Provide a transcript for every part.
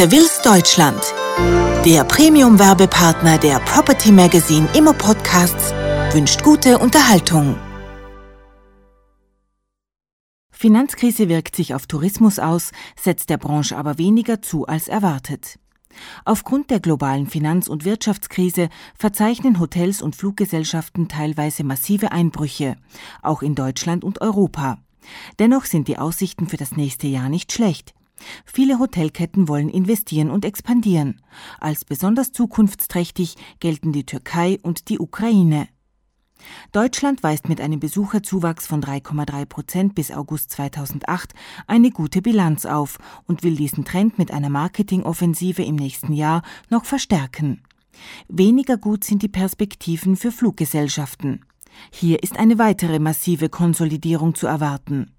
Seville's Deutschland. Der Premium-Werbepartner der Property Magazine Immo Podcasts wünscht gute Unterhaltung. Finanzkrise wirkt sich auf Tourismus aus, setzt der Branche aber weniger zu als erwartet. Aufgrund der globalen Finanz- und Wirtschaftskrise verzeichnen Hotels und Fluggesellschaften teilweise massive Einbrüche, auch in Deutschland und Europa. Dennoch sind die Aussichten für das nächste Jahr nicht schlecht. Viele Hotelketten wollen investieren und expandieren. Als besonders zukunftsträchtig gelten die Türkei und die Ukraine. Deutschland weist mit einem Besucherzuwachs von 3,3 Prozent bis August 2008 eine gute Bilanz auf und will diesen Trend mit einer Marketingoffensive im nächsten Jahr noch verstärken. Weniger gut sind die Perspektiven für Fluggesellschaften. Hier ist eine weitere massive Konsolidierung zu erwarten.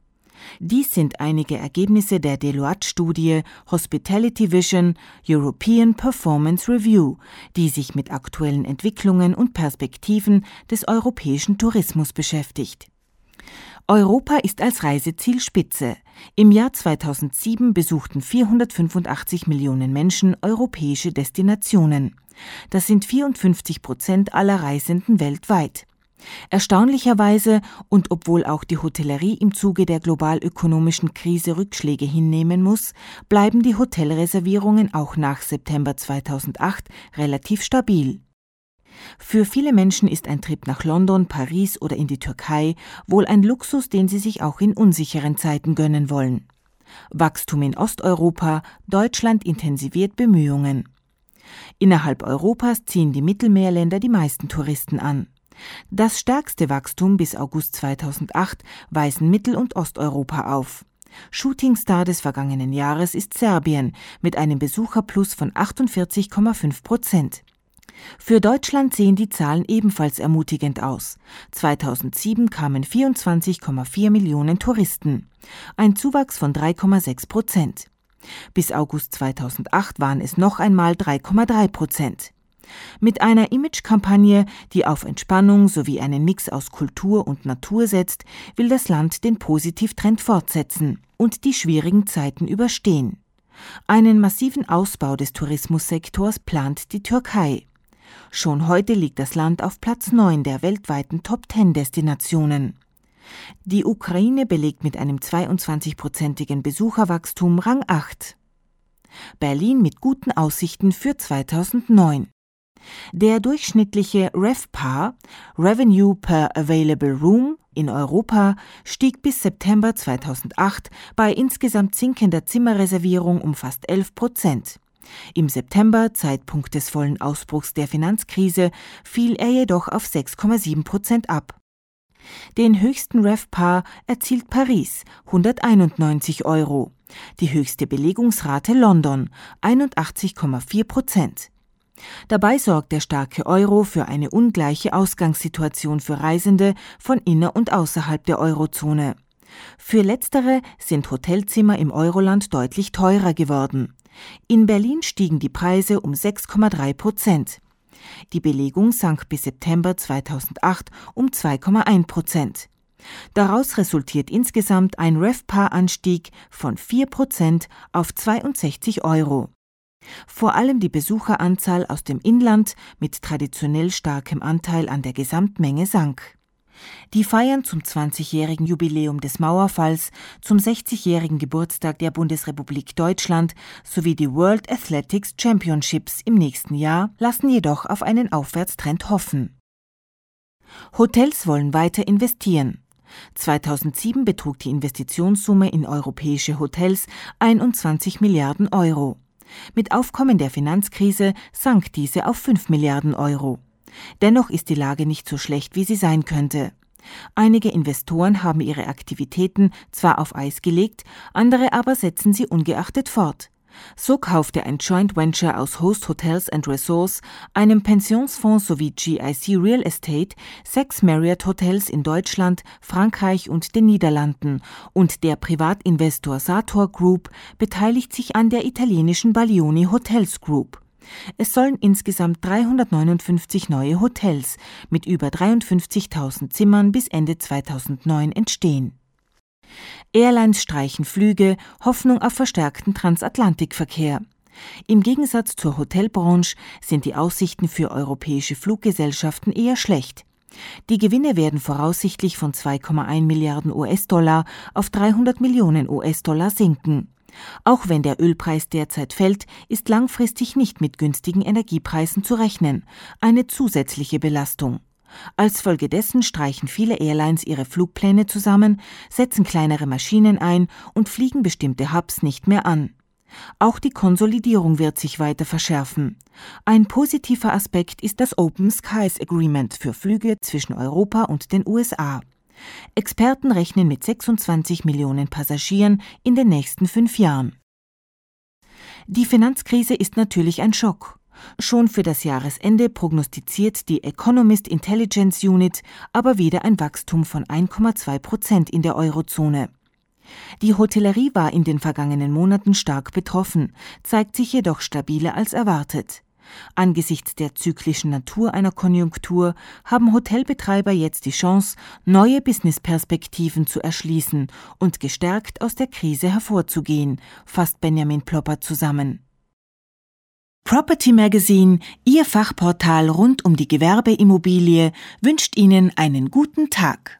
Dies sind einige Ergebnisse der Deloitte-Studie Hospitality Vision European Performance Review, die sich mit aktuellen Entwicklungen und Perspektiven des europäischen Tourismus beschäftigt. Europa ist als Reiseziel Spitze. Im Jahr 2007 besuchten 485 Millionen Menschen europäische Destinationen. Das sind 54 Prozent aller Reisenden weltweit. Erstaunlicherweise und obwohl auch die Hotellerie im Zuge der globalökonomischen Krise Rückschläge hinnehmen muss, bleiben die Hotelreservierungen auch nach September 2008 relativ stabil. Für viele Menschen ist ein Trip nach London, Paris oder in die Türkei wohl ein Luxus, den sie sich auch in unsicheren Zeiten gönnen wollen. Wachstum in Osteuropa, Deutschland intensiviert Bemühungen. Innerhalb Europas ziehen die Mittelmeerländer die meisten Touristen an. Das stärkste Wachstum bis August 2008 weisen Mittel- und Osteuropa auf. Shootingstar des vergangenen Jahres ist Serbien mit einem Besucherplus von 48,5 Prozent. Für Deutschland sehen die Zahlen ebenfalls ermutigend aus. 2007 kamen 24,4 Millionen Touristen, ein Zuwachs von 3,6 Prozent. Bis August 2008 waren es noch einmal 3,3 Prozent. Mit einer Imagekampagne, die auf Entspannung sowie einen Mix aus Kultur und Natur setzt, will das Land den Positivtrend fortsetzen und die schwierigen Zeiten überstehen. Einen massiven Ausbau des Tourismussektors plant die Türkei. Schon heute liegt das Land auf Platz 9 der weltweiten Top-10-Destinationen. Die Ukraine belegt mit einem 22-prozentigen Besucherwachstum Rang 8. Berlin mit guten Aussichten für 2009. Der durchschnittliche RevPAR, Revenue per Available Room, in Europa stieg bis September 2008 bei insgesamt sinkender Zimmerreservierung um fast 11 Prozent. Im September, Zeitpunkt des vollen Ausbruchs der Finanzkrise, fiel er jedoch auf 6,7 Prozent ab. Den höchsten RevPAR erzielt Paris, 191 Euro. Die höchste Belegungsrate London, 81,4 Prozent. Dabei sorgt der starke Euro für eine ungleiche Ausgangssituation für Reisende von inner und außerhalb der Eurozone. Für letztere sind Hotelzimmer im Euroland deutlich teurer geworden. In Berlin stiegen die Preise um 6,3 Prozent. Die Belegung sank bis September 2008 um 2,1 Prozent. Daraus resultiert insgesamt ein RevPAR-Anstieg von 4 Prozent auf 62 Euro. Vor allem die Besucheranzahl aus dem Inland mit traditionell starkem Anteil an der Gesamtmenge sank. Die Feiern zum 20-jährigen Jubiläum des Mauerfalls, zum 60-jährigen Geburtstag der Bundesrepublik Deutschland sowie die World Athletics Championships im nächsten Jahr lassen jedoch auf einen Aufwärtstrend hoffen. Hotels wollen weiter investieren. 2007 betrug die Investitionssumme in europäische Hotels 21 Milliarden Euro. Mit Aufkommen der Finanzkrise sank diese auf 5 Milliarden Euro. Dennoch ist die Lage nicht so schlecht, wie sie sein könnte. Einige Investoren haben ihre Aktivitäten zwar auf Eis gelegt, andere aber setzen sie ungeachtet fort. So kaufte ein Joint Venture aus Host Hotels and Resorts, einem Pensionsfonds sowie GIC Real Estate sechs Marriott Hotels in Deutschland, Frankreich und den Niederlanden und der Privatinvestor Sator Group beteiligt sich an der italienischen Baglioni Hotels Group. Es sollen insgesamt 359 neue Hotels mit über 53.000 Zimmern bis Ende 2009 entstehen. Airlines streichen Flüge, Hoffnung auf verstärkten Transatlantikverkehr. Im Gegensatz zur Hotelbranche sind die Aussichten für europäische Fluggesellschaften eher schlecht. Die Gewinne werden voraussichtlich von 2,1 Milliarden US-Dollar auf 300 Millionen US-Dollar sinken. Auch wenn der Ölpreis derzeit fällt, ist langfristig nicht mit günstigen Energiepreisen zu rechnen, eine zusätzliche Belastung. Als Folge dessen streichen viele Airlines ihre Flugpläne zusammen, setzen kleinere Maschinen ein und fliegen bestimmte Hubs nicht mehr an. Auch die Konsolidierung wird sich weiter verschärfen. Ein positiver Aspekt ist das Open Skies Agreement für Flüge zwischen Europa und den USA. Experten rechnen mit 26 Millionen Passagieren in den nächsten fünf Jahren. Die Finanzkrise ist natürlich ein Schock. Schon für das Jahresende prognostiziert die Economist Intelligence Unit aber wieder ein Wachstum von 1,2 Prozent in der Eurozone. Die Hotellerie war in den vergangenen Monaten stark betroffen, zeigt sich jedoch stabiler als erwartet. Angesichts der zyklischen Natur einer Konjunktur haben Hotelbetreiber jetzt die Chance, neue Businessperspektiven zu erschließen und gestärkt aus der Krise hervorzugehen, fasst Benjamin Plopper zusammen. Property Magazine, Ihr Fachportal rund um die Gewerbeimmobilie, wünscht Ihnen einen guten Tag.